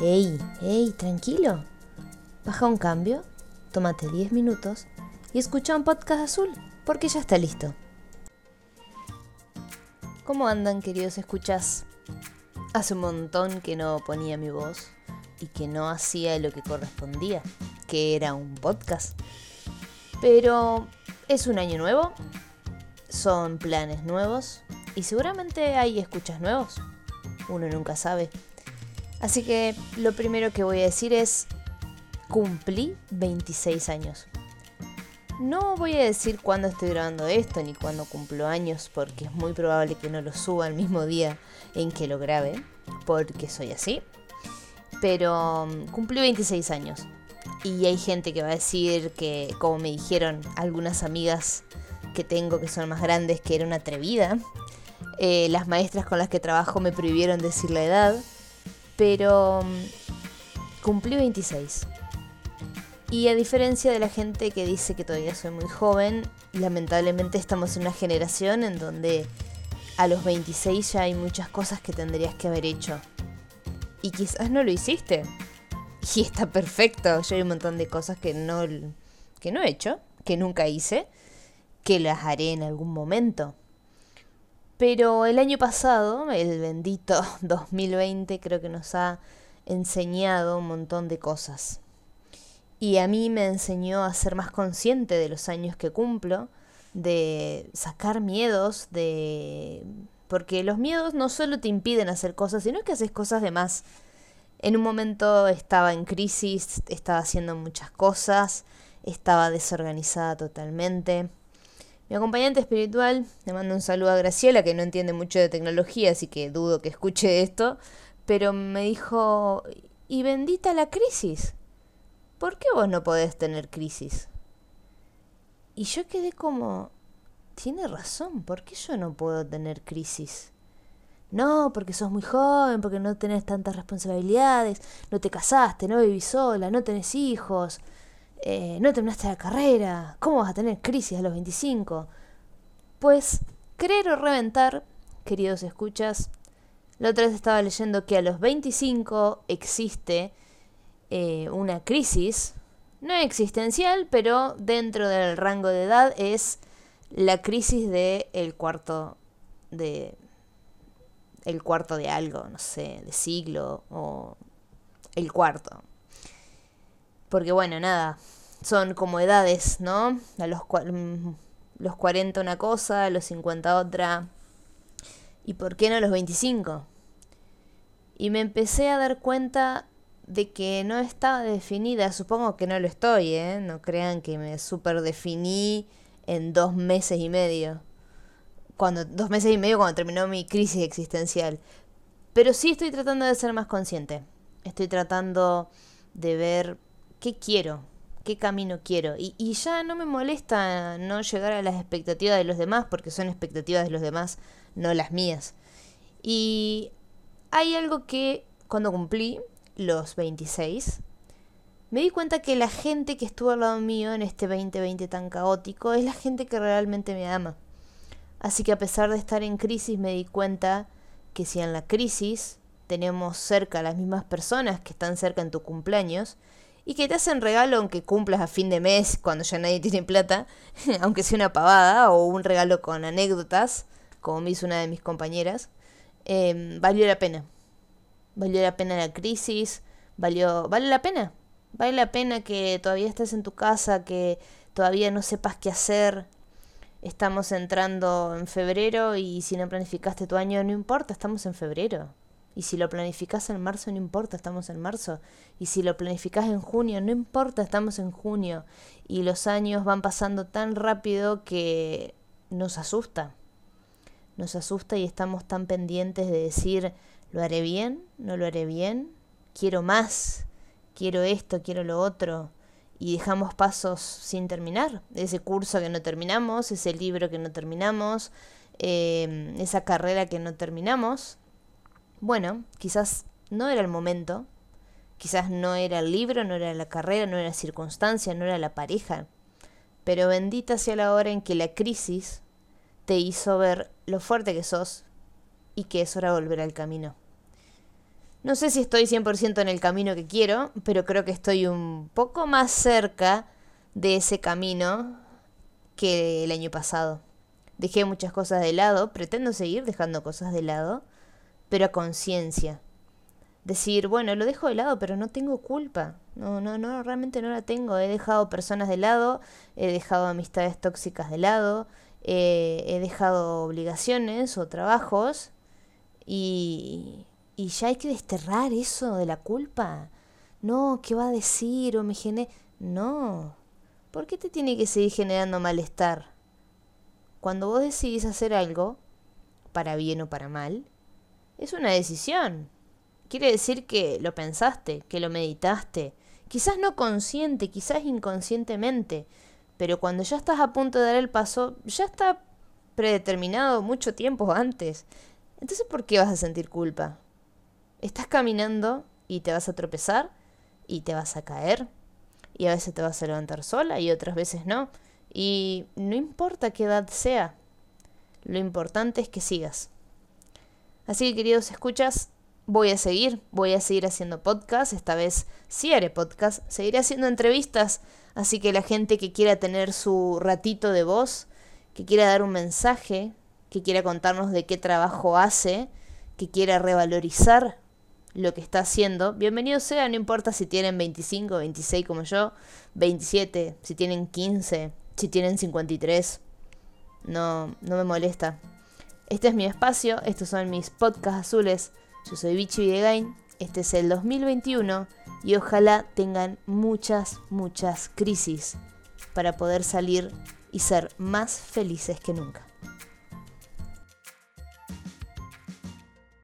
Ey, ey, tranquilo. Baja un cambio, tómate 10 minutos y escucha un podcast azul, porque ya está listo. ¿Cómo andan, queridos escuchas? Hace un montón que no ponía mi voz y que no hacía lo que correspondía, que era un podcast. Pero es un año nuevo, son planes nuevos y seguramente hay escuchas nuevos. Uno nunca sabe. Así que lo primero que voy a decir es, cumplí 26 años. No voy a decir cuándo estoy grabando esto ni cuándo cumplo años porque es muy probable que no lo suba el mismo día en que lo grabe, porque soy así. Pero mm, cumplí 26 años. Y hay gente que va a decir que, como me dijeron algunas amigas que tengo que son más grandes, que era una atrevida. Eh, las maestras con las que trabajo me prohibieron decir la edad pero mm, cumplí 26. Y a diferencia de la gente que dice que todavía soy muy joven, lamentablemente estamos en una generación en donde a los 26 ya hay muchas cosas que tendrías que haber hecho. Y quizás no lo hiciste. Y está perfecto. Yo hay un montón de cosas que no, que no he hecho, que nunca hice, que las haré en algún momento. Pero el año pasado, el bendito 2020, creo que nos ha enseñado un montón de cosas. Y a mí me enseñó a ser más consciente de los años que cumplo, de sacar miedos, de... Porque los miedos no solo te impiden hacer cosas, sino que haces cosas de más. En un momento estaba en crisis, estaba haciendo muchas cosas, estaba desorganizada totalmente mi acompañante espiritual, le mando un saludo a Graciela, que no entiende mucho de tecnología, así que dudo que escuche esto, pero me dijo, y bendita la crisis, ¿por qué vos no podés tener crisis? Y yo quedé como, tiene razón, ¿por qué yo no puedo tener crisis? No, porque sos muy joven, porque no tenés tantas responsabilidades, no te casaste, no vivís sola, no tenés hijos. Eh, no terminaste la carrera, ¿cómo vas a tener crisis a los 25? Pues, creer o reventar, queridos escuchas, la otra vez estaba leyendo que a los 25 existe eh, una crisis, no existencial, pero dentro del rango de edad es la crisis de el cuarto de el cuarto de algo, no sé, de siglo o el cuarto. Porque bueno, nada, son como edades, ¿no? A los, mm, los 40 una cosa, a los 50 otra. ¿Y por qué no a los 25? Y me empecé a dar cuenta de que no estaba definida, supongo que no lo estoy, ¿eh? No crean que me super definí en dos meses y medio. Cuando, dos meses y medio cuando terminó mi crisis existencial. Pero sí estoy tratando de ser más consciente. Estoy tratando de ver qué quiero, qué camino quiero. Y, ya no me molesta no llegar a las expectativas de los demás, porque son expectativas de los demás, no las mías. Y hay algo que cuando cumplí los 26, me di cuenta que la gente que estuvo al lado mío en este 2020 tan caótico es la gente que realmente me ama. Así que a pesar de estar en crisis me di cuenta que si en la crisis tenemos cerca a las mismas personas que están cerca en tu cumpleaños, y que te hacen regalo aunque cumplas a fin de mes cuando ya nadie tiene plata, aunque sea una pavada o un regalo con anécdotas, como me hizo una de mis compañeras, em, valió la pena. Valió la pena la crisis, valió, vale la pena. Vale la pena que todavía estés en tu casa, que todavía no sepas qué hacer. Estamos entrando en febrero y si no planificaste tu año, no importa, estamos en febrero. Y si lo planificas en marzo, no importa, estamos en marzo. Y si lo planificas en junio, no importa, estamos en junio. Y los años van pasando tan rápido que nos asusta. Nos asusta y estamos tan pendientes de decir, ¿lo haré bien? ¿No lo haré bien? Quiero más, quiero esto, quiero lo otro. Y dejamos pasos sin terminar. Ese curso que no terminamos, ese libro que no terminamos, eh, esa carrera que no terminamos bueno, quizás no era el momento, quizás no era el libro, no era la carrera, no era la circunstancia, no era la pareja, pero bendita sea la hora en que la crisis te hizo ver lo fuerte que sos y que es hora de volver al camino. No sé si estoy 100% en el camino que quiero, pero creo que estoy un poco más cerca de ese camino que el año pasado. Dejé muchas cosas de lado, pretendo seguir dejando cosas de lado, pero a conciencia. Decir, bueno, lo dejo de lado, pero no tengo culpa. No, no, no, realmente no la tengo. He dejado personas de lado, he dejado amistades tóxicas de lado, eh, he dejado obligaciones o trabajos y, y ya hay que desterrar eso de la culpa. No, ¿qué va a decir? O me. No. ¿Por qué te tiene que seguir generando malestar? Cuando vos decidís hacer algo, para bien o para mal, es una decisión. Quiere decir que lo pensaste, que lo meditaste. Quizás no consciente, quizás inconscientemente. Pero cuando ya estás a punto de dar el paso, ya está predeterminado mucho tiempo antes. Entonces, ¿por qué vas a sentir culpa? estás caminando y te vas a tropezar y te vas a caer. Y a veces te vas a levantar sola y otras veces no. Y no importa qué edad sea, lo importante es que sigas. Así que queridos escuchas, voy a seguir, voy a seguir haciendo podcast, esta vez sí haré podcast, seguiré haciendo entrevistas, así que la gente que quiera tener su ratito de voz, que quiera dar un mensaje, que quiera contarnos de qué trabajo hace, que quiera revalorizar lo que está haciendo, bienvenido sea, no importa si tienen 25, 26 como yo, 27, si tienen 15, si tienen 53, no, no me molesta. Este es mi espacio, estos son mis podcasts azules, yo soy Vichy Videgain, este es el 2021 y ojalá tengan muchas, muchas crisis para poder salir y ser más felices que nunca.